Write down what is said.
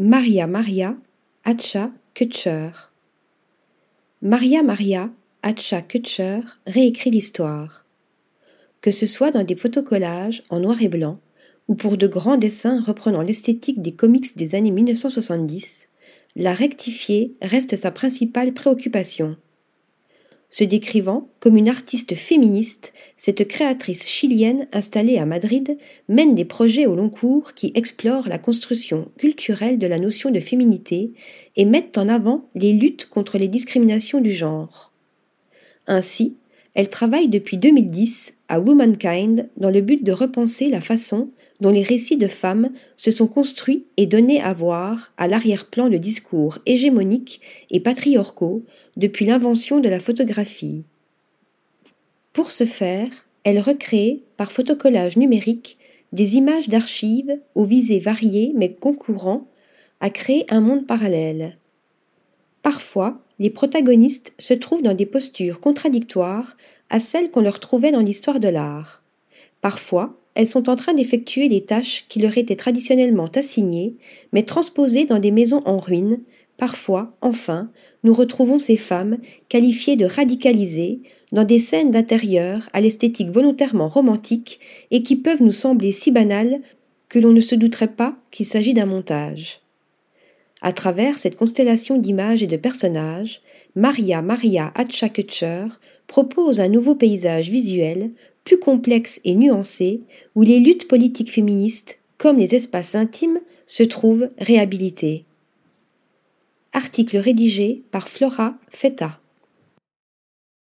Maria Maria Hatcha Kutcher. Maria Maria Hatcha Kutcher réécrit l'histoire. Que ce soit dans des photocollages en noir et blanc ou pour de grands dessins reprenant l'esthétique des comics des années 1970, la rectifier reste sa principale préoccupation. Se décrivant comme une artiste féministe, cette créatrice chilienne installée à Madrid mène des projets au long cours qui explorent la construction culturelle de la notion de féminité et mettent en avant les luttes contre les discriminations du genre. Ainsi, elle travaille depuis 2010 à Womankind dans le but de repenser la façon dont les récits de femmes se sont construits et donnés à voir à l'arrière-plan de discours hégémoniques et patriarcaux depuis l'invention de la photographie. Pour ce faire, elle recrée, par photocollage numérique, des images d'archives aux visées variées mais concourant à créer un monde parallèle. Parfois, les protagonistes se trouvent dans des postures contradictoires à celles qu'on leur trouvait dans l'histoire de l'art. Parfois, elles sont en train d'effectuer les tâches qui leur étaient traditionnellement assignées, mais transposées dans des maisons en ruine. Parfois, enfin, nous retrouvons ces femmes, qualifiées de radicalisées, dans des scènes d'intérieur à l'esthétique volontairement romantique et qui peuvent nous sembler si banales que l'on ne se douterait pas qu'il s'agit d'un montage. À travers cette constellation d'images et de personnages, Maria Maria Hatchakutcher propose un nouveau paysage visuel plus complexe et nuancé, où les luttes politiques féministes, comme les espaces intimes, se trouvent réhabilités. Article rédigé par Flora Feta.